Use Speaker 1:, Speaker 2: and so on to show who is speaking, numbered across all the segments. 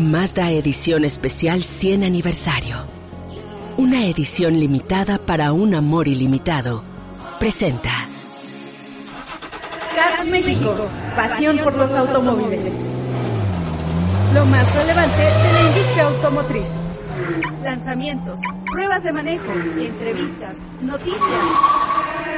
Speaker 1: Mazda Edición Especial 100 Aniversario. Una edición limitada para un amor ilimitado. Presenta.
Speaker 2: Cars México, pasión por los automóviles. Lo más relevante de la industria automotriz. Lanzamientos, pruebas de manejo, entrevistas, noticias.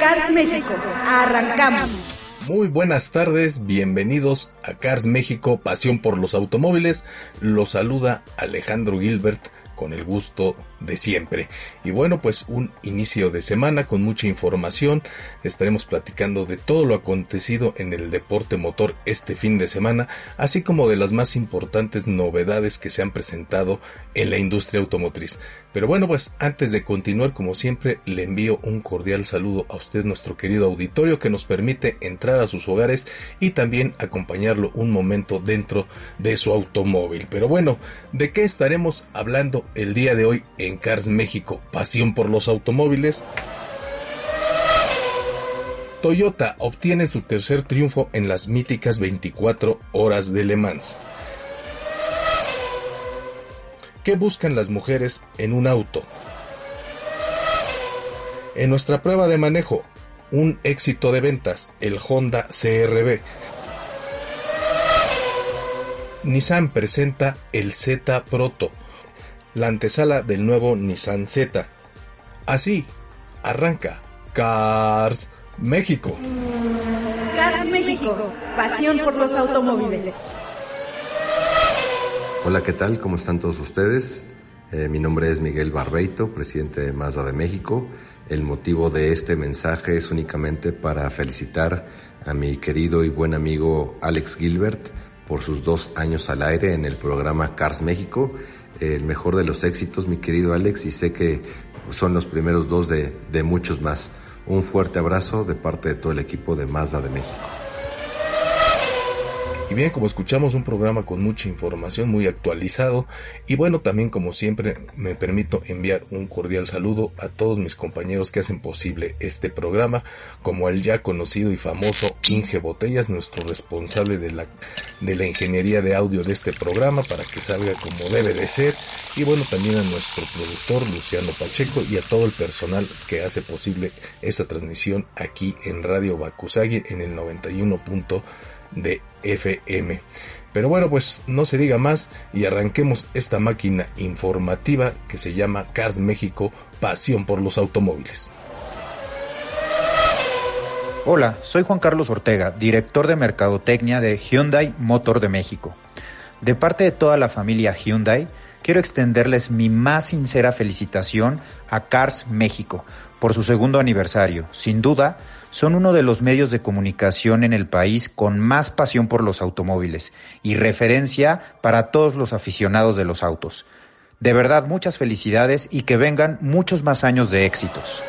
Speaker 2: Cars México, arrancamos.
Speaker 3: Muy buenas tardes, bienvenidos a Cars México, pasión por los automóviles. Los saluda Alejandro Gilbert con el gusto de siempre. Y bueno, pues un inicio de semana con mucha información. Estaremos platicando de todo lo acontecido en el deporte motor este fin de semana, así como de las más importantes novedades que se han presentado en la industria automotriz. Pero bueno, pues antes de continuar, como siempre, le envío un cordial saludo a usted, nuestro querido auditorio, que nos permite entrar a sus hogares y también acompañarlo un momento dentro de su automóvil. Pero bueno, ¿de qué estaremos hablando el día de hoy en Cars México? Pasión por los automóviles. Toyota obtiene su tercer triunfo en las míticas 24 horas de Le Mans. ¿Qué buscan las mujeres en un auto? En nuestra prueba de manejo, un éxito de ventas, el Honda CRB. Nissan presenta el Z Proto, la antesala del nuevo Nissan Z. Así, arranca Cars México.
Speaker 2: Cars México, pasión por los automóviles.
Speaker 4: Hola, ¿qué tal? ¿Cómo están todos ustedes? Eh, mi nombre es Miguel Barbeito, presidente de Mazda de México. El motivo de este mensaje es únicamente para felicitar a mi querido y buen amigo Alex Gilbert por sus dos años al aire en el programa Cars México. El mejor de los éxitos, mi querido Alex, y sé que son los primeros dos de, de muchos más. Un fuerte abrazo de parte de todo el equipo de Mazda de México.
Speaker 3: Y bien, como escuchamos un programa con mucha información, muy actualizado, y bueno, también como siempre me permito enviar un cordial saludo a todos mis compañeros que hacen posible este programa, como el ya conocido y famoso Inge Botellas, nuestro responsable de la, de la ingeniería de audio de este programa para que salga como debe de ser, y bueno, también a nuestro productor Luciano Pacheco y a todo el personal que hace posible esta transmisión aquí en Radio Bakusagi en el 91 de FM. Pero bueno, pues no se diga más y arranquemos esta máquina informativa que se llama Cars México, pasión por los automóviles.
Speaker 5: Hola, soy Juan Carlos Ortega, director de Mercadotecnia de Hyundai Motor de México. De parte de toda la familia Hyundai, quiero extenderles mi más sincera felicitación a Cars México por su segundo aniversario. Sin duda, son uno de los medios de comunicación en el país con más pasión por los automóviles y referencia para todos los aficionados de los autos. De verdad, muchas felicidades y que vengan muchos más años de éxitos.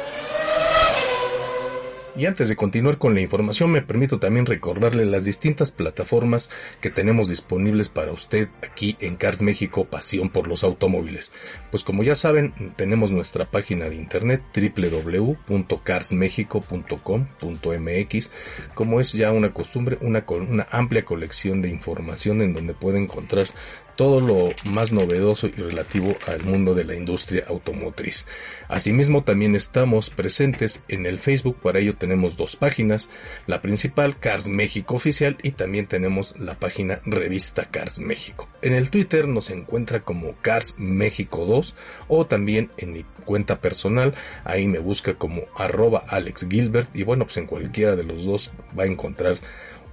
Speaker 3: Y antes de continuar con la información, me permito también recordarle las distintas plataformas que tenemos disponibles para usted aquí en Cars México, Pasión por los Automóviles. Pues como ya saben, tenemos nuestra página de internet www.carsmexico.com.mx, como es ya una costumbre, una, una amplia colección de información en donde puede encontrar todo lo más novedoso y relativo al mundo de la industria automotriz. Asimismo también estamos presentes en el Facebook, para ello tenemos dos páginas, la principal Cars México Oficial y también tenemos la página Revista Cars México. En el Twitter nos encuentra como Cars México 2 o también en mi cuenta personal, ahí me busca como arroba Alex Gilbert y bueno pues en cualquiera de los dos va a encontrar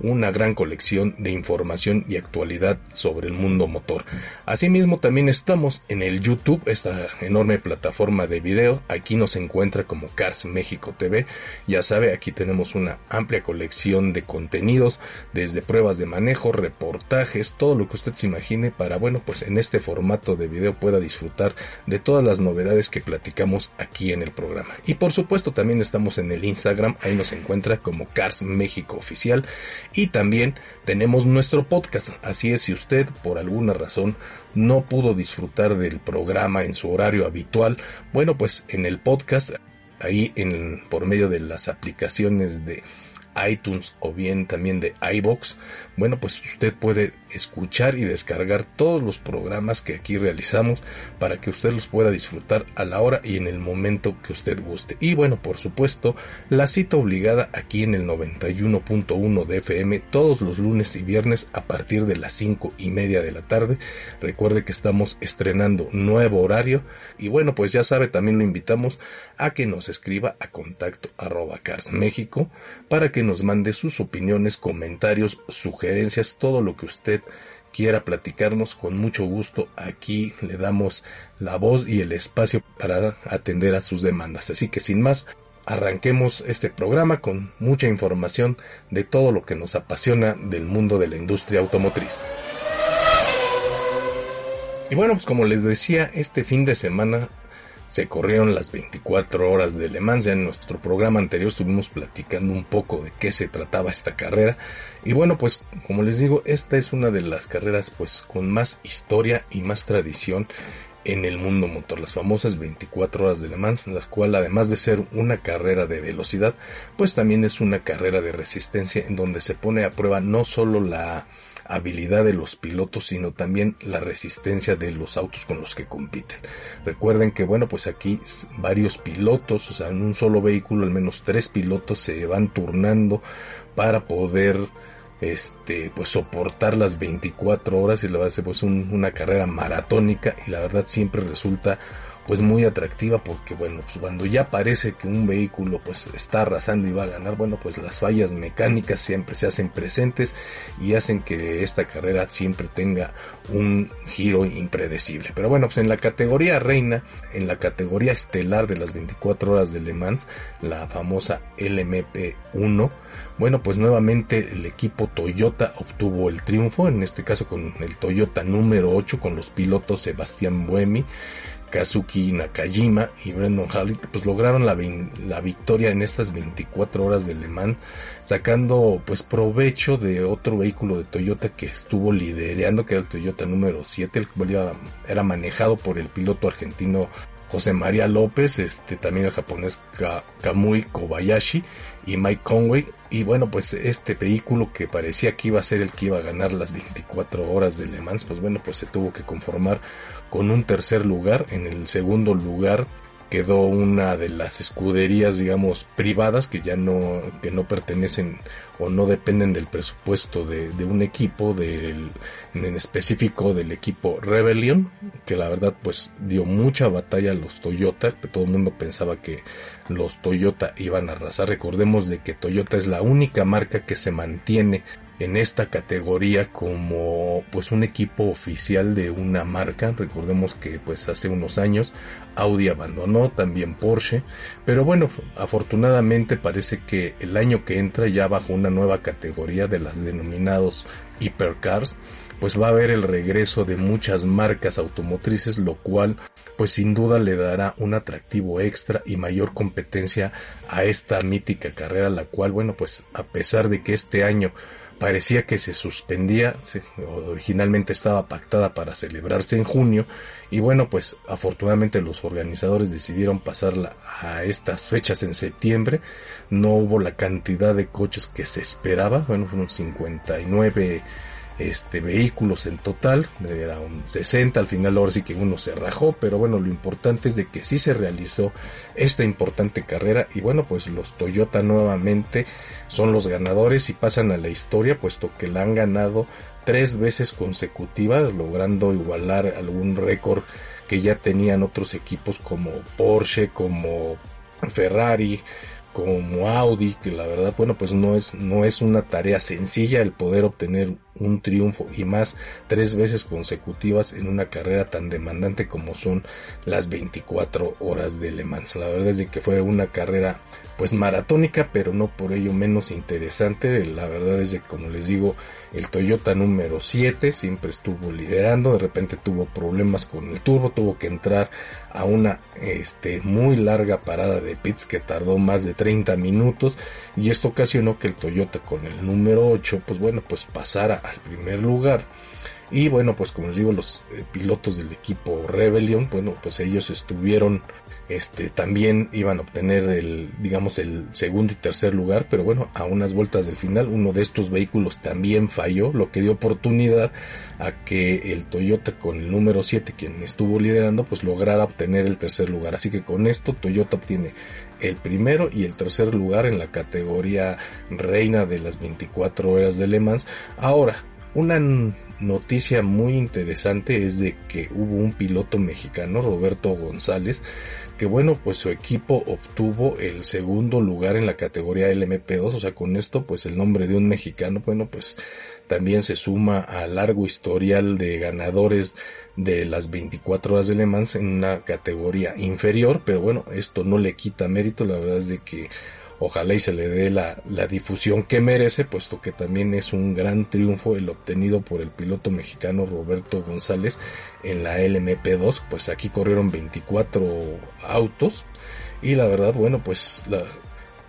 Speaker 3: una gran colección de información y actualidad sobre el mundo motor. Asimismo también estamos en el YouTube, esta enorme plataforma de video. Aquí nos encuentra como Cars México TV. Ya sabe, aquí tenemos una amplia colección de contenidos, desde pruebas de manejo, reportajes, todo lo que usted se imagine para, bueno, pues en este formato de video pueda disfrutar de todas las novedades que platicamos aquí en el programa. Y por supuesto también estamos en el Instagram, ahí nos encuentra como Cars México Oficial y también tenemos nuestro podcast. Así es, si usted por alguna razón no pudo disfrutar del programa en su horario habitual, bueno, pues en el podcast, ahí en, por medio de las aplicaciones de iTunes o bien también de iBox, bueno, pues usted puede escuchar y descargar todos los programas que aquí realizamos para que usted los pueda disfrutar a la hora y en el momento que usted guste. Y bueno, por supuesto, la cita obligada aquí en el 91.1 de FM todos los lunes y viernes a partir de las 5 y media de la tarde. Recuerde que estamos estrenando nuevo horario y bueno, pues ya sabe, también lo invitamos a que nos escriba a contacto arroba para que nos mande sus opiniones, comentarios, sugerencias, todo lo que usted quiera platicarnos con mucho gusto. Aquí le damos la voz y el espacio para atender a sus demandas. Así que sin más, arranquemos este programa con mucha información de todo lo que nos apasiona del mundo de la industria automotriz. Y bueno, pues como les decía, este fin de semana se corrieron las 24 horas de Le Mans. Ya en nuestro programa anterior estuvimos platicando un poco de qué se trataba esta carrera. Y bueno, pues como les digo, esta es una de las carreras pues con más historia y más tradición en el mundo motor, las famosas 24 horas de Le Mans, la cual además de ser una carrera de velocidad, pues también es una carrera de resistencia en donde se pone a prueba no solo la habilidad de los pilotos, sino también la resistencia de los autos con los que compiten. Recuerden que, bueno, pues aquí varios pilotos, o sea, en un solo vehículo, al menos tres pilotos se van turnando para poder este pues soportar las 24 horas y la base pues una carrera maratónica y la verdad siempre resulta pues muy atractiva porque bueno pues cuando ya parece que un vehículo pues está arrasando y va a ganar bueno pues las fallas mecánicas siempre se hacen presentes y hacen que esta carrera siempre tenga un giro impredecible. Pero bueno pues en la categoría reina en la categoría estelar de las 24 horas de Le Mans la famosa LMP1 bueno, pues nuevamente el equipo Toyota obtuvo el triunfo, en este caso con el Toyota número 8 con los pilotos Sebastián Buemi, Kazuki Nakajima y Brendan Halley pues lograron la, la, victoria en estas 24 horas de Le Mans sacando pues provecho de otro vehículo de Toyota que estuvo liderando que era el Toyota número 7 el cual era manejado por el piloto argentino José María López, este también el japonés Kamui Kobayashi y Mike Conway. Y bueno, pues este vehículo que parecía que iba a ser el que iba a ganar las 24 horas de Le Mans, pues bueno, pues se tuvo que conformar con un tercer lugar. En el segundo lugar quedó una de las escuderías, digamos, privadas que ya no, que no pertenecen o no dependen del presupuesto de, de un equipo, del, en específico del equipo Rebellion, que la verdad pues dio mucha batalla a los Toyota, que todo el mundo pensaba que los Toyota iban a arrasar. Recordemos de que Toyota es la única marca que se mantiene en esta categoría como pues un equipo oficial de una marca. Recordemos que pues hace unos años Audi abandonó, también Porsche, pero bueno, afortunadamente parece que el año que entra ya bajo una nueva categoría de las denominados hypercars, pues va a haber el regreso de muchas marcas automotrices, lo cual pues sin duda le dará un atractivo extra y mayor competencia a esta mítica carrera, la cual bueno pues a pesar de que este año parecía que se suspendía, originalmente estaba pactada para celebrarse en junio y bueno pues afortunadamente los organizadores decidieron pasarla a estas fechas en septiembre, no hubo la cantidad de coches que se esperaba, bueno fueron 59 este, vehículos en total, era un 60, al final ahora sí que uno se rajó, pero bueno, lo importante es de que sí se realizó esta importante carrera y bueno, pues los Toyota nuevamente son los ganadores y pasan a la historia, puesto que la han ganado tres veces consecutivas, logrando igualar algún récord que ya tenían otros equipos como Porsche, como Ferrari, como Audi, que la verdad, bueno, pues no es, no es una tarea sencilla el poder obtener un triunfo y más tres veces consecutivas en una carrera tan demandante como son las 24 horas de Le Mans. La verdad es de que fue una carrera pues maratónica, pero no por ello menos interesante. La verdad es de que, como les digo, el Toyota número 7 siempre estuvo liderando, de repente tuvo problemas con el turbo, tuvo que entrar a una este, muy larga parada de pits que tardó más de 30 minutos y esto ocasionó que el Toyota con el número 8 pues bueno pues pasara al primer lugar Y bueno, pues como les digo, los eh, pilotos del equipo Rebellion, bueno, pues ellos estuvieron este, también iban a obtener el, digamos, el segundo y tercer lugar, pero bueno, a unas vueltas del final, uno de estos vehículos también falló, lo que dio oportunidad a que el Toyota con el número 7, quien estuvo liderando, pues lograra obtener el tercer lugar. Así que con esto Toyota obtiene el primero y el tercer lugar en la categoría reina de las 24 horas de Le Mans. Ahora, una noticia muy interesante es de que hubo un piloto mexicano, Roberto González, que bueno, pues su equipo obtuvo el segundo lugar en la categoría LMP2, o sea, con esto pues el nombre de un mexicano, bueno, pues también se suma al largo historial de ganadores de las 24 horas de Le Mans en una categoría inferior, pero bueno, esto no le quita mérito, la verdad es de que ojalá y se le dé la, la, difusión que merece, puesto que también es un gran triunfo el obtenido por el piloto mexicano Roberto González en la LMP2, pues aquí corrieron 24 autos y la verdad, bueno, pues la,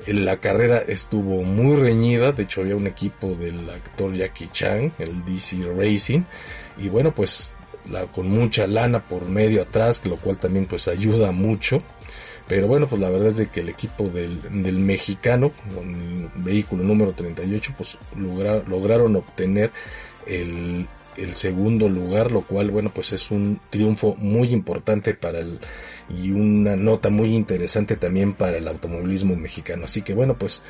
Speaker 3: la carrera estuvo muy reñida, de hecho había un equipo del actor Jackie Chan, el DC Racing, y bueno, pues la, con mucha lana por medio atrás, lo cual también pues ayuda mucho. Pero bueno, pues la verdad es de que el equipo del, del mexicano, con el vehículo número 38, pues lograron obtener el, el segundo lugar, lo cual, bueno, pues es un triunfo muy importante para el, y una nota muy interesante también para el automovilismo mexicano. Así que bueno, pues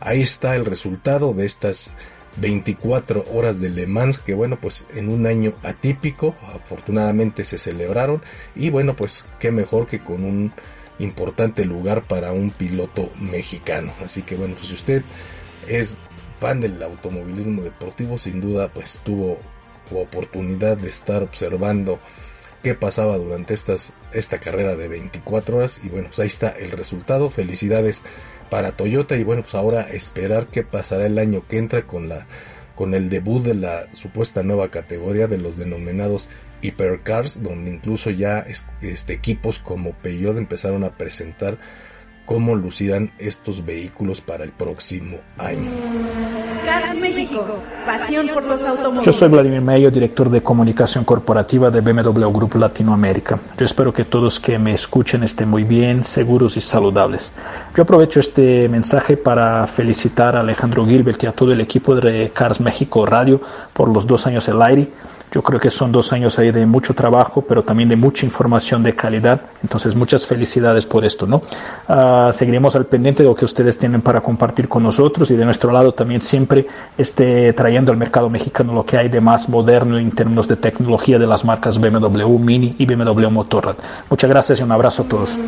Speaker 3: ahí está el resultado de estas 24 horas de Le Mans que bueno pues en un año atípico afortunadamente se celebraron y bueno pues qué mejor que con un importante lugar para un piloto mexicano. Así que bueno, pues si usted es fan del automovilismo deportivo, sin duda pues tuvo oportunidad de estar observando qué pasaba durante esta carrera de 24 horas y bueno, pues ahí está el resultado. Felicidades para Toyota y bueno, pues ahora esperar qué pasará el año que entra con la con el debut de la supuesta nueva categoría de los denominados Hypercars, donde incluso ya este, equipos como Peugeot empezaron a presentar cómo lucirán estos vehículos para el próximo año.
Speaker 2: Cars México, pasión por los automóviles.
Speaker 6: Yo soy Vladimir Mayo, director de comunicación corporativa de BMW Group Latinoamérica. Yo espero que todos que me escuchen estén muy bien, seguros y saludables. Yo aprovecho este mensaje para felicitar a Alejandro Gilbert y a todo el equipo de Cars México Radio por los dos años del aire yo creo que son dos años ahí de mucho trabajo, pero también de mucha información de calidad. Entonces, muchas felicidades por esto, ¿no? Uh, seguiremos al pendiente de lo que ustedes tienen para compartir con nosotros y de nuestro lado también siempre esté trayendo al mercado mexicano lo que hay de más moderno en términos de tecnología de las marcas BMW Mini y BMW Motorrad. Muchas gracias y un abrazo a todos.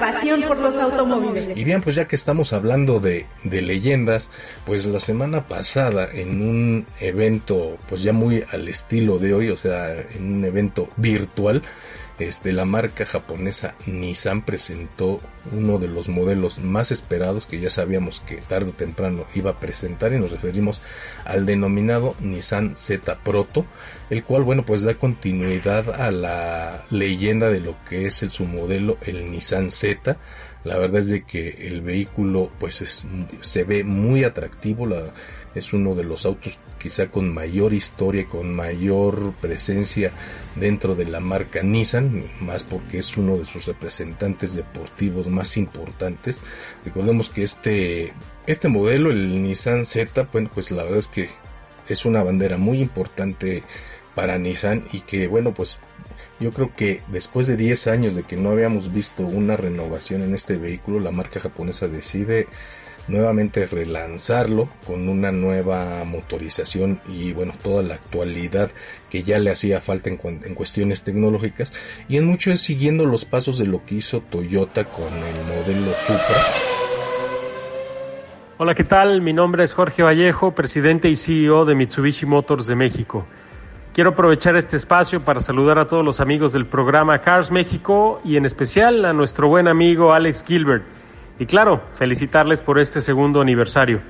Speaker 2: Pasión por los automóviles.
Speaker 3: Y bien, pues ya que estamos hablando de, de leyendas, pues la semana pasada en un evento, pues ya muy al estilo de hoy, o sea, en un evento virtual, este, la marca japonesa Nissan presentó uno de los modelos más esperados que ya sabíamos que tarde o temprano iba a presentar y nos referimos al denominado Nissan Z Proto, el cual, bueno, pues da continuidad a la leyenda de lo que es el, su modelo, el Nissan Z. La verdad es de que el vehículo, pues se ve muy atractivo, es uno de los autos quizá con mayor historia, con mayor presencia dentro de la marca Nissan, más porque es uno de sus representantes deportivos más importantes. Recordemos que este, este modelo, el Nissan Z, pues la verdad es que es una bandera muy importante para Nissan y que bueno, pues yo creo que después de 10 años de que no habíamos visto una renovación en este vehículo, la marca japonesa decide nuevamente relanzarlo con una nueva motorización y bueno, toda la actualidad que ya le hacía falta en, en, cuestiones tecnológicas y en mucho es siguiendo los pasos de lo que hizo Toyota con el modelo Supra.
Speaker 7: Hola, ¿qué tal? Mi nombre es Jorge Vallejo, presidente y CEO de Mitsubishi Motors de México. Quiero aprovechar este espacio para saludar a todos los amigos del programa Cars México y en especial a nuestro buen amigo Alex Gilbert y claro, felicitarles por este segundo aniversario.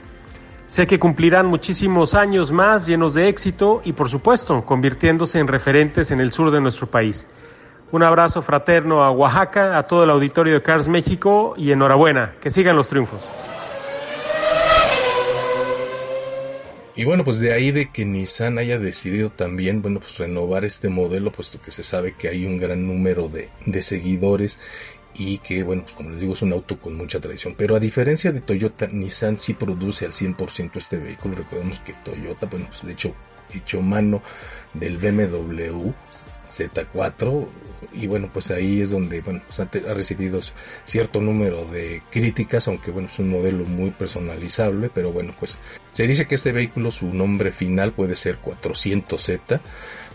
Speaker 7: Sé que cumplirán muchísimos años más llenos de éxito y por supuesto convirtiéndose en referentes en el sur de nuestro país. Un abrazo fraterno a Oaxaca, a todo el auditorio de Cars México y enhorabuena, que sigan los triunfos.
Speaker 3: Y bueno, pues de ahí de que Nissan haya decidido también, bueno, pues renovar este modelo, puesto que se sabe que hay un gran número de, de seguidores y que, bueno, pues como les digo, es un auto con mucha tradición. Pero a diferencia de Toyota, Nissan sí produce al 100% este vehículo. Recordemos que Toyota, bueno, pues de hecho, hecho mano del BMW Z4 y bueno pues ahí es donde bueno pues ha, recibido cierto número de críticas aunque bueno es un modelo muy personalizable pero bueno pues se dice que este vehículo su nombre final puede ser 400Z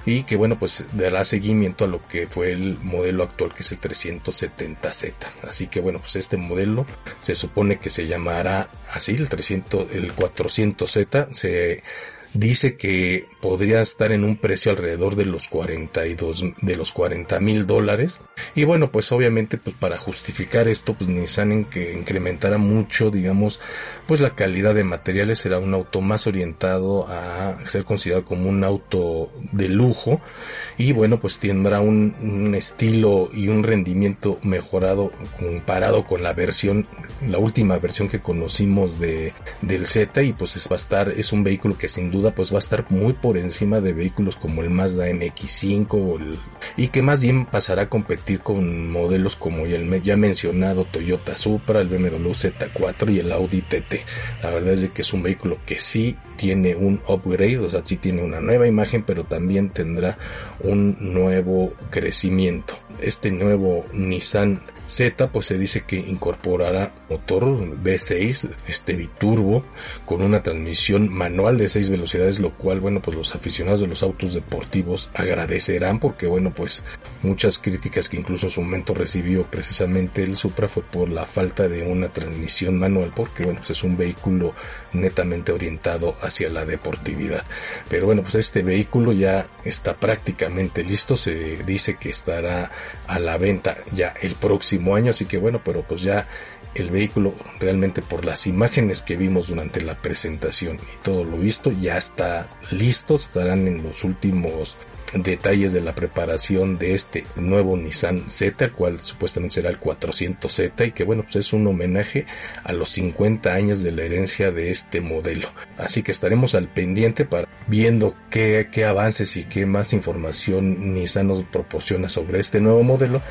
Speaker 3: y que bueno pues dará seguimiento a lo que fue el modelo actual que es el 370Z así que bueno pues este modelo se supone que se llamará así el 300 el 400Z se dice que podría estar en un precio alrededor de los 42 de los 40 mil dólares. Y bueno pues obviamente pues para justificar esto pues Nissan en que incrementara mucho digamos pues la calidad de materiales será un auto más orientado a ser considerado como un auto de lujo. Y bueno pues tendrá un, estilo y un rendimiento mejorado comparado con la versión la última versión que conocimos de del Z. Y pues es, va a estar es un vehículo que sin duda pues va a estar muy por encima de vehículos como el Mazda MX5 y que más bien pasará a competir con modelos como el ya mencionado Toyota Supra, el BMW Z4 y el Audi TT. La verdad es de que es un vehículo que sí tiene un upgrade, o sea, sí tiene una nueva imagen, pero también tendrá un nuevo crecimiento. Este nuevo Nissan Z pues se dice que incorporará motor V6 este biturbo con una transmisión manual de 6 velocidades lo cual bueno pues los aficionados de los autos deportivos agradecerán porque bueno pues muchas críticas que incluso su momento recibió precisamente el Supra fue por la falta de una transmisión manual porque bueno pues es un vehículo netamente orientado hacia la deportividad. Pero bueno pues este vehículo ya está prácticamente listo se dice que estará a la venta ya el próximo año, así que bueno, pero pues ya el vehículo realmente por las imágenes que vimos durante la presentación y todo lo visto ya está listo, estarán en los últimos detalles de la preparación de este nuevo Nissan Z, cual supuestamente será el 400Z y que bueno, pues es un homenaje a los 50 años de la herencia de este modelo. Así que estaremos al pendiente para viendo qué, qué avances y qué más información Nissan nos proporciona sobre este nuevo modelo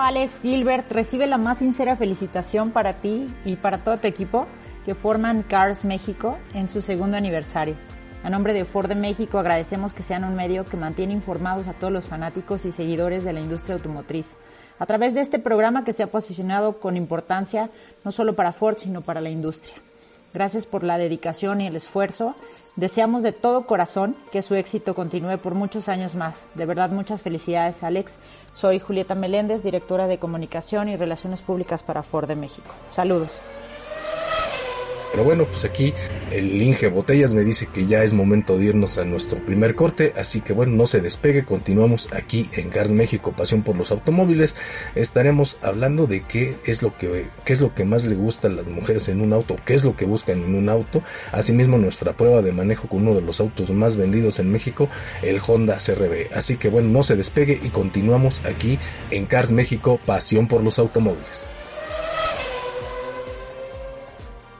Speaker 8: Alex Gilbert recibe la más sincera felicitación para ti y para todo tu equipo que forman Cars México en su segundo aniversario. A nombre de Ford de México agradecemos que sean un medio que mantiene informados a todos los fanáticos y seguidores de la industria automotriz. A través de este programa que se ha posicionado con importancia no solo para Ford, sino para la industria. Gracias por la dedicación y el esfuerzo. Deseamos de todo corazón que su éxito continúe por muchos años más. De verdad, muchas felicidades, Alex. Soy Julieta Meléndez, directora de Comunicación y Relaciones Públicas para Ford de México. Saludos.
Speaker 3: Pero bueno, pues aquí el Inge Botellas me dice que ya es momento de irnos a nuestro primer corte, así que bueno, no se despegue, continuamos aquí en Cars México, pasión por los automóviles. Estaremos hablando de qué es lo que qué es lo que más le gusta a las mujeres en un auto, qué es lo que buscan en un auto. Asimismo, nuestra prueba de manejo con uno de los autos más vendidos en México, el Honda CRV. Así que bueno, no se despegue y continuamos aquí en Cars México, pasión por los automóviles.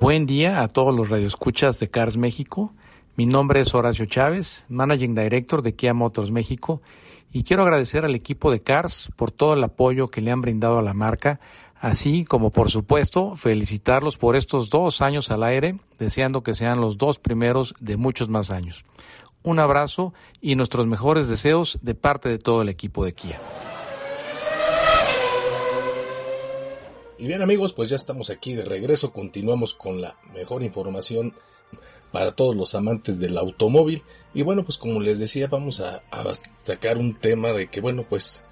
Speaker 9: Buen día a todos los radioescuchas de Cars México. Mi nombre es Horacio Chávez, Managing Director de Kia Motors México, y quiero agradecer al equipo de Cars por todo el apoyo que le han brindado a la marca, así como por supuesto felicitarlos por estos dos años al aire, deseando que sean los dos primeros de muchos más años. Un abrazo y nuestros mejores deseos de parte de todo el equipo de Kia.
Speaker 3: Y bien amigos, pues ya estamos aquí de regreso, continuamos con la mejor información para todos los amantes del automóvil. Y bueno, pues como les decía, vamos a, a sacar un tema de que bueno, pues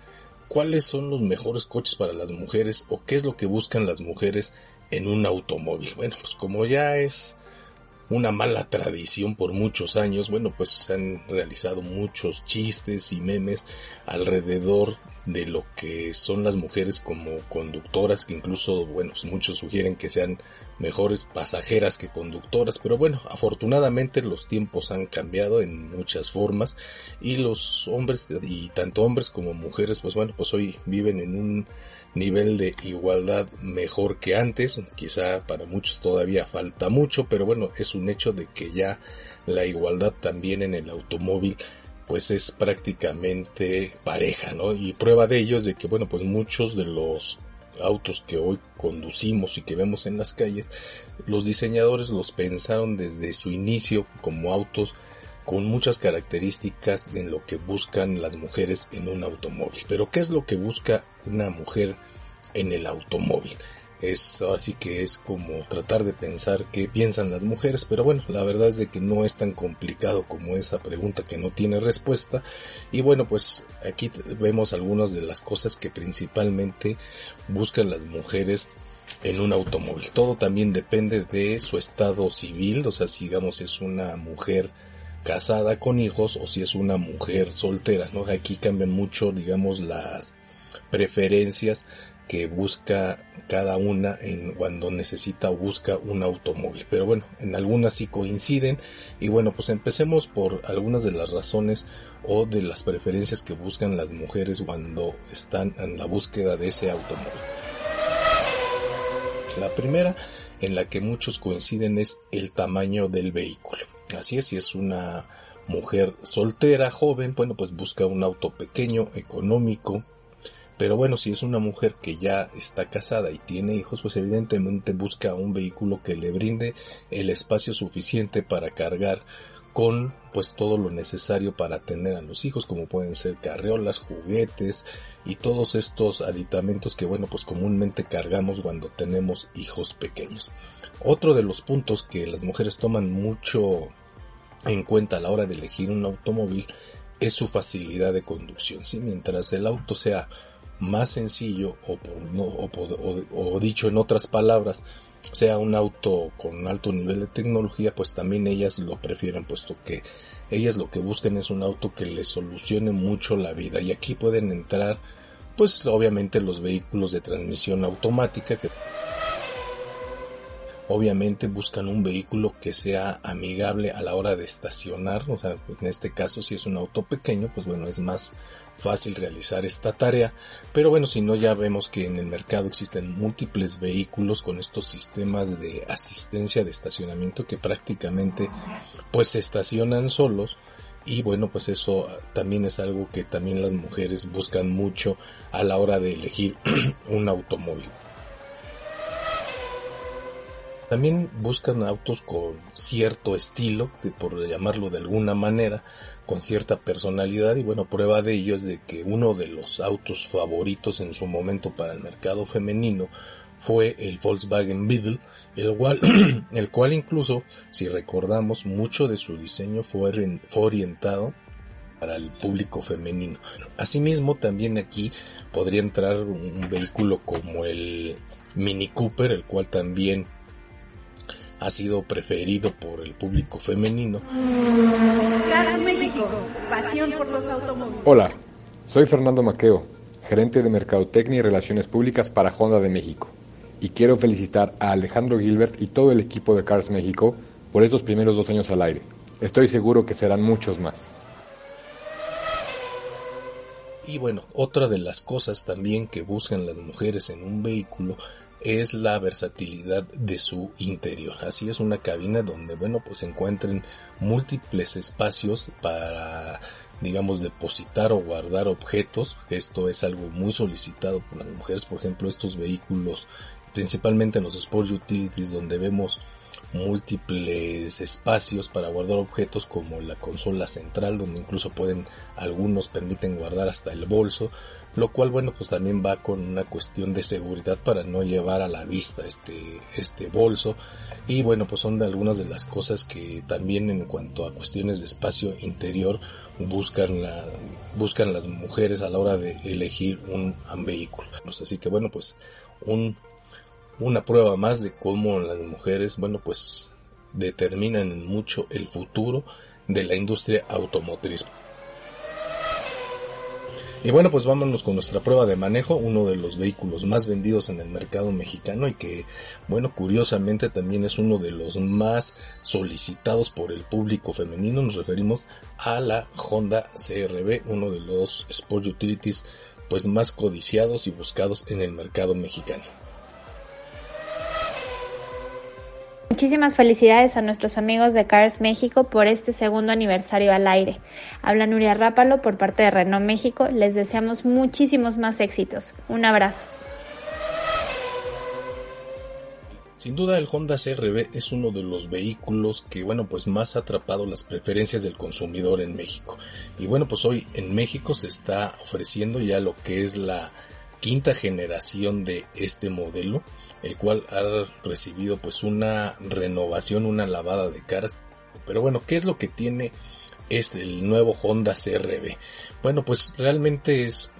Speaker 3: cuáles son los mejores coches para las mujeres o qué es lo que buscan las mujeres en un automóvil. Bueno, pues como ya es una mala tradición por muchos años, bueno, pues se han realizado muchos chistes y memes alrededor de lo que son las mujeres como conductoras, que incluso, bueno, muchos sugieren que sean mejores pasajeras que conductoras, pero bueno, afortunadamente los tiempos han cambiado en muchas formas y los hombres y tanto hombres como mujeres, pues bueno, pues hoy viven en un nivel de igualdad mejor que antes, quizá para muchos todavía falta mucho, pero bueno, es un hecho de que ya la igualdad también en el automóvil pues es prácticamente pareja, ¿no? Y prueba de ello es de que, bueno, pues muchos de los autos que hoy conducimos y que vemos en las calles, los diseñadores los pensaron desde su inicio como autos con muchas características en lo que buscan las mujeres en un automóvil. Pero ¿qué es lo que busca una mujer en el automóvil? es así que es como tratar de pensar qué piensan las mujeres, pero bueno, la verdad es de que no es tan complicado como esa pregunta que no tiene respuesta y bueno, pues aquí vemos algunas de las cosas que principalmente buscan las mujeres en un automóvil. Todo también depende de su estado civil, o sea, si digamos es una mujer casada con hijos o si es una mujer soltera, ¿no? Aquí cambian mucho, digamos, las preferencias que busca cada una en cuando necesita o busca un automóvil. Pero bueno, en algunas sí coinciden y bueno, pues empecemos por algunas de las razones o de las preferencias que buscan las mujeres cuando están en la búsqueda de ese automóvil. La primera en la que muchos coinciden es el tamaño del vehículo. Así es, si es una mujer soltera, joven, bueno, pues busca un auto pequeño, económico, pero bueno, si es una mujer que ya está casada y tiene hijos, pues evidentemente busca un vehículo que le brinde el espacio suficiente para cargar con pues todo lo necesario para tener a los hijos, como pueden ser carreolas, juguetes y todos estos aditamentos que bueno, pues comúnmente cargamos cuando tenemos hijos pequeños. Otro de los puntos que las mujeres toman mucho en cuenta a la hora de elegir un automóvil es su facilidad de conducción. Si mientras el auto sea más sencillo o, por, o, dicho en otras palabras sea un auto con alto nivel de tecnología pues también ellas lo prefieren puesto que ellas lo que buscan es un auto que les solucione mucho la vida y aquí pueden entrar pues obviamente los vehículos de transmisión automática que obviamente buscan un vehículo que sea amigable a la hora de estacionar, o sea, en este caso si es un auto pequeño, pues bueno, es más fácil realizar esta tarea, pero bueno, si no ya vemos que en el mercado existen múltiples vehículos con estos sistemas de asistencia de estacionamiento que prácticamente pues se estacionan solos y bueno, pues eso también es algo que también las mujeres buscan mucho a la hora de elegir un automóvil. También buscan autos con cierto estilo, por llamarlo de alguna manera, con cierta personalidad y bueno, prueba de ello es de que uno de los autos favoritos en su momento para el mercado femenino fue el Volkswagen Beetle, el cual, el cual incluso, si recordamos, mucho de su diseño fue, orientado para el público femenino. Asimismo, también aquí podría entrar un vehículo como el Mini Cooper, el cual también ha sido preferido por el público femenino.
Speaker 2: México, pasión por los automóviles.
Speaker 10: Hola, soy Fernando Maqueo, gerente de Mercadotecnia y Relaciones Públicas para Honda de México, y quiero felicitar a Alejandro Gilbert y todo el equipo de Cars México por estos primeros dos años al aire. Estoy seguro que serán muchos más.
Speaker 3: Y bueno, otra de las cosas también que buscan las mujeres en un vehículo es la versatilidad de su interior. Así es una cabina donde, bueno, pues se encuentren múltiples espacios para, digamos, depositar o guardar objetos. Esto es algo muy solicitado por las mujeres, por ejemplo, estos vehículos, principalmente en los Sport Utilities, donde vemos múltiples espacios para guardar objetos como la consola central donde incluso pueden algunos permiten guardar hasta el bolso lo cual bueno pues también va con una cuestión de seguridad para no llevar a la vista este este bolso y bueno pues son algunas de las cosas que también en cuanto a cuestiones de espacio interior buscan la buscan las mujeres a la hora de elegir un, vehículo así que bueno pues un una prueba más de cómo las mujeres, bueno, pues determinan mucho el futuro de la industria automotriz. Y bueno, pues vámonos con nuestra prueba de manejo, uno de los vehículos más vendidos en el mercado mexicano y que, bueno, curiosamente también es uno de los más solicitados por el público femenino. Nos referimos a la Honda CRB, uno de los Sport Utilities pues más codiciados y buscados en el mercado mexicano.
Speaker 11: Muchísimas felicidades a nuestros amigos de Cars México por este segundo aniversario al aire. Habla Nuria Rápalo por parte de Renault México. Les deseamos muchísimos más éxitos. Un abrazo.
Speaker 3: Sin duda el Honda CRB es uno de los vehículos que bueno pues más ha atrapado las preferencias del consumidor en México. Y bueno pues hoy en México se está ofreciendo ya lo que es la quinta generación de este modelo, el cual ha recibido pues una renovación, una lavada de caras. Pero bueno, ¿qué es lo que tiene este el nuevo Honda CRB? Bueno, pues realmente es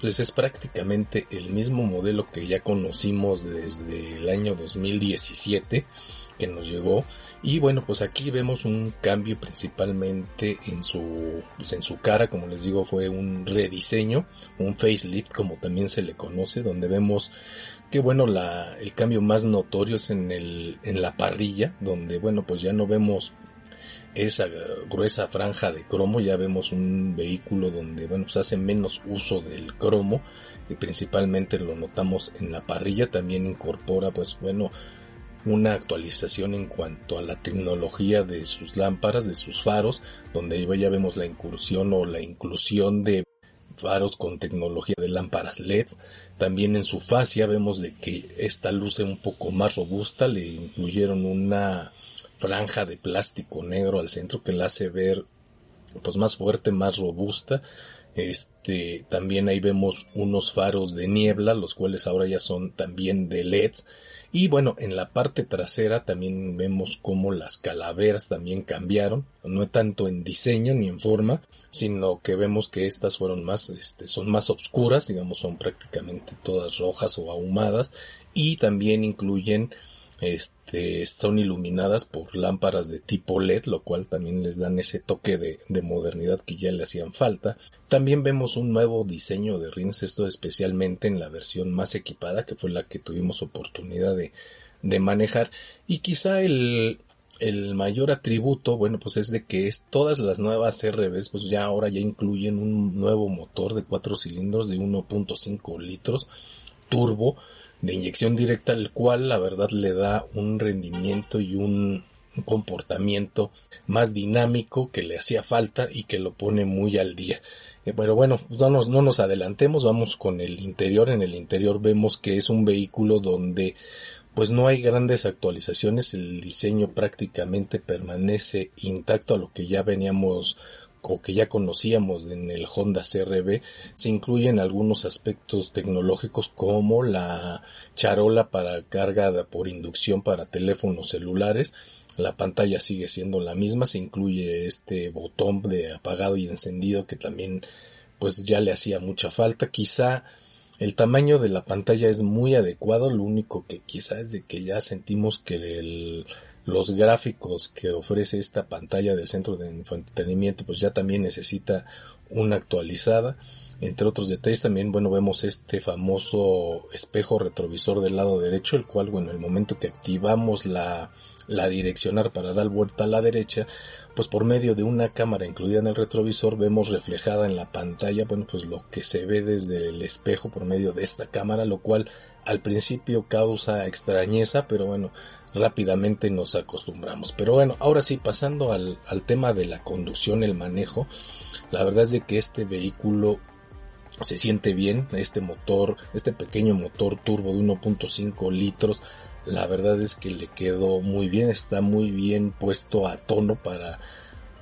Speaker 3: pues es prácticamente el mismo modelo que ya conocimos desde el año 2017 que nos llegó y bueno pues aquí vemos un cambio principalmente en su pues en su cara como les digo fue un rediseño un facelift como también se le conoce donde vemos que bueno la el cambio más notorio es en el en la parrilla donde bueno pues ya no vemos esa gruesa franja de cromo ya vemos un vehículo donde bueno se hace menos uso del cromo y principalmente lo notamos en la parrilla también incorpora pues bueno una actualización en cuanto a la tecnología de sus lámparas de sus faros donde ya vemos la incursión o la inclusión de faros con tecnología de lámparas LED también en su fascia vemos de que esta luce un poco más robusta le incluyeron una franja de plástico negro al centro que la hace ver pues más fuerte, más robusta. Este, también ahí vemos unos faros de niebla, los cuales ahora ya son también de LEDs. Y bueno, en la parte trasera también vemos como las calaveras también cambiaron, no tanto en diseño ni en forma, sino que vemos que estas fueron más, este, son más oscuras, digamos, son prácticamente todas rojas o ahumadas y también incluyen este, son iluminadas por lámparas de tipo LED, lo cual también les dan ese toque de, modernidad que ya le hacían falta. También vemos un nuevo diseño de rines, esto especialmente en la versión más equipada, que fue la que tuvimos oportunidad de, manejar. Y quizá el, el mayor atributo, bueno, pues es de que es todas las nuevas RBs, pues ya ahora ya incluyen un nuevo motor de cuatro cilindros de 1.5 litros turbo de inyección directa, el cual la verdad le da un rendimiento y un comportamiento más dinámico que le hacía falta y que lo pone muy al día. Eh, pero bueno, no nos, no nos adelantemos, vamos con el interior. En el interior vemos que es un vehículo donde pues no hay grandes actualizaciones, el diseño prácticamente permanece intacto a lo que ya veníamos o que ya conocíamos en el Honda CRB, se incluyen algunos aspectos tecnológicos como la charola para carga por inducción para teléfonos celulares. La pantalla sigue siendo la misma, se incluye este botón de apagado y encendido que también pues ya le hacía mucha falta. Quizá el tamaño de la pantalla es muy adecuado, lo único que quizá es de que ya sentimos que el los gráficos que ofrece esta pantalla del centro de entretenimiento pues ya también necesita una actualizada. Entre otros detalles también bueno vemos este famoso espejo retrovisor del lado derecho el cual bueno en el momento que activamos la la direccionar para dar vuelta a la derecha pues por medio de una cámara incluida en el retrovisor vemos reflejada en la pantalla bueno pues lo que se ve desde el espejo por medio de esta cámara lo cual al principio causa extrañeza pero bueno rápidamente nos acostumbramos. Pero bueno, ahora sí, pasando al, al tema de la conducción, el manejo, la verdad es de que este vehículo se siente bien, este motor, este pequeño motor turbo de 1.5 litros, la verdad es que le quedó muy bien, está muy bien puesto a tono para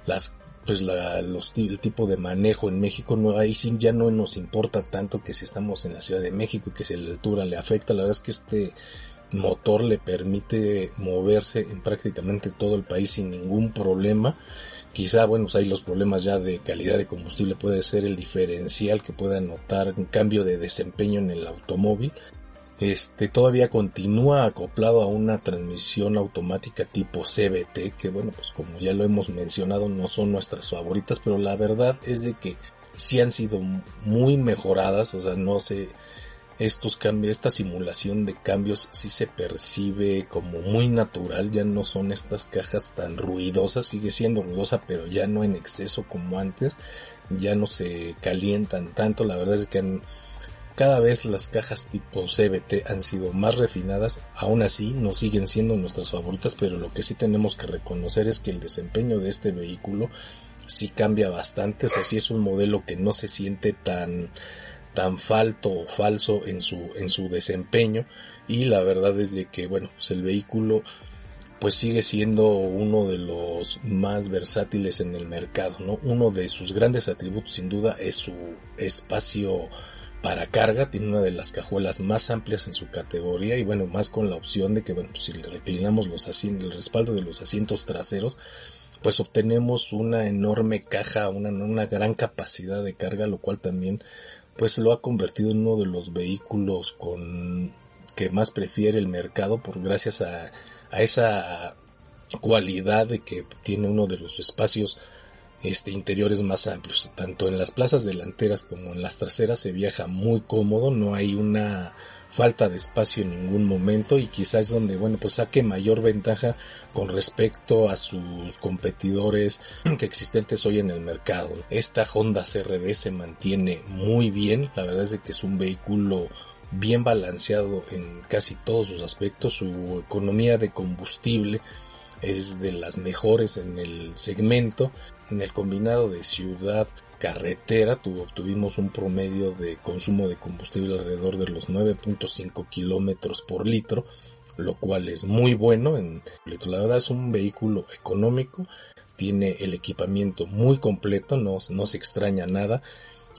Speaker 3: las pues la, los, el tipo de manejo en México. No ahí sí ya no nos importa tanto que si estamos en la Ciudad de México y que si la altura le afecta. La verdad es que este motor le permite moverse en prácticamente todo el país sin ningún problema. Quizá, bueno, pues hay los problemas ya de calidad de combustible puede ser el diferencial que pueda notar un cambio de desempeño en el automóvil. este todavía continúa acoplado a una transmisión automática tipo CBT que bueno pues como ya lo hemos mencionado no son nuestras favoritas pero la verdad es de que sí han sido muy mejoradas o sea no sé estos cambios esta simulación de cambios sí se percibe como muy natural ya no son estas cajas tan ruidosas sigue siendo ruidosa pero ya no en exceso como antes ya no se calientan tanto la verdad es que cada vez las cajas tipo CBT han sido más refinadas, aún así no siguen siendo nuestras favoritas, pero lo que sí tenemos que reconocer es que el desempeño de este vehículo sí cambia bastante, o sea, sí es un modelo que no se siente tan tan falto o falso en su en su desempeño y la verdad es de que bueno, pues el vehículo pues sigue siendo uno de los más versátiles en el mercado, ¿no? Uno de sus grandes atributos sin duda es su espacio para carga, tiene una de las cajuelas más amplias en su categoría y bueno, más con la opción de que bueno, pues si reclinamos los asientos, el respaldo de los asientos traseros, pues obtenemos una enorme caja, una, una gran capacidad de carga, lo cual también pues lo ha convertido en uno de los vehículos con que más prefiere el mercado por gracias a, a esa cualidad de que tiene uno de los espacios este, interiores más amplios. Tanto en las plazas delanteras como en las traseras se viaja muy cómodo, no hay una falta de espacio en ningún momento y quizás es donde, bueno, pues saque mayor ventaja con respecto a sus competidores que existentes hoy en el mercado. Esta Honda CRD se mantiene muy bien, la verdad es que es un vehículo bien balanceado en casi todos sus aspectos, su economía de combustible es de las mejores en el segmento en el combinado de ciudad carretera tuvimos un promedio de consumo de combustible alrededor de los 9.5 kilómetros por litro, lo cual es muy bueno. En, la verdad es un vehículo económico, tiene el equipamiento muy completo, no, se extraña nada,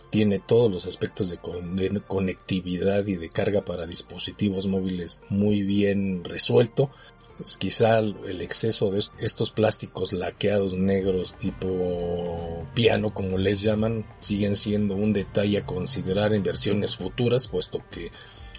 Speaker 3: tiene todos los aspectos de conectividad y de carga para dispositivos móviles muy bien resuelto pues quizá el exceso de estos plásticos laqueados negros tipo piano como les llaman siguen siendo un detalle a considerar en versiones futuras puesto que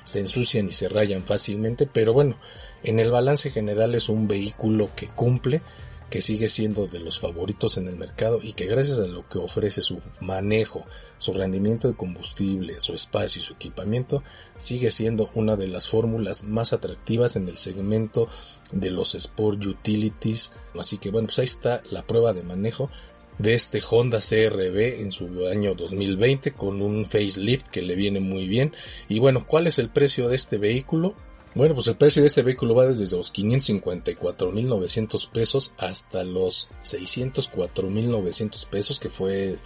Speaker 3: se ensucian y se rayan fácilmente pero bueno en el balance general es un vehículo que cumple que sigue siendo de los favoritos en el mercado y que gracias a lo que ofrece su manejo, su rendimiento de combustible, su espacio y su equipamiento, sigue siendo una de las fórmulas más atractivas en el segmento de los Sport Utilities. Así que bueno, pues ahí está la prueba de manejo de este Honda CRB en su año 2020 con un facelift que le viene muy bien. Y bueno, ¿cuál es el precio de este vehículo? Bueno, pues el precio de este vehículo va desde los 554.900 pesos hasta los 604.900 pesos, que fue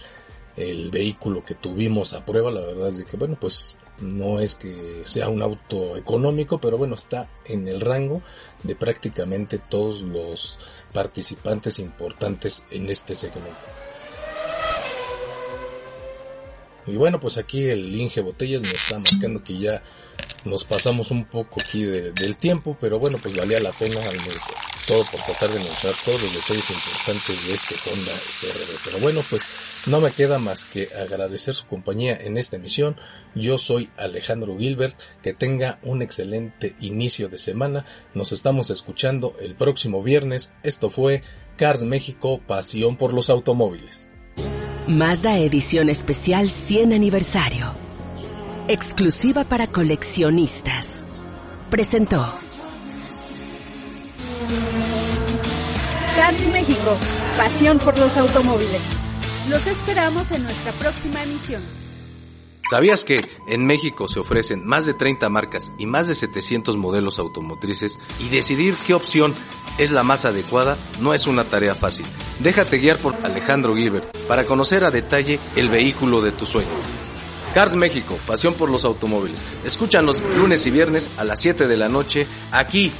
Speaker 3: el vehículo que tuvimos a prueba. La verdad es de que, bueno, pues no es que sea un auto económico, pero bueno, está en el rango de prácticamente todos los participantes importantes en este segmento. Y bueno, pues aquí el Inge Botellas me está marcando que ya nos pasamos un poco aquí del tiempo, pero bueno, pues valía la pena al menos todo por tratar de mostrar todos los detalles importantes de este Honda CRV. Pero bueno, pues no me queda más que agradecer su compañía en esta emisión. Yo soy Alejandro Gilbert, que tenga un excelente inicio de semana. Nos estamos escuchando el próximo viernes. Esto fue Cars México, pasión por los automóviles.
Speaker 1: Mazda edición especial 100 aniversario exclusiva para coleccionistas. Presentó.
Speaker 2: Cars México, pasión por los automóviles. Los esperamos en nuestra próxima emisión.
Speaker 12: ¿Sabías que en México se ofrecen más de 30 marcas y más de 700 modelos automotrices y decidir qué opción es la más adecuada no es una tarea fácil? Déjate guiar por Alejandro Gilbert para conocer a detalle el vehículo de tu sueño. Cars México, pasión por los automóviles. Escúchanos lunes y viernes a las 7 de la noche aquí,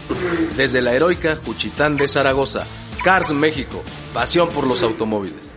Speaker 12: desde la heroica Juchitán de Zaragoza. Cars México, pasión por los automóviles.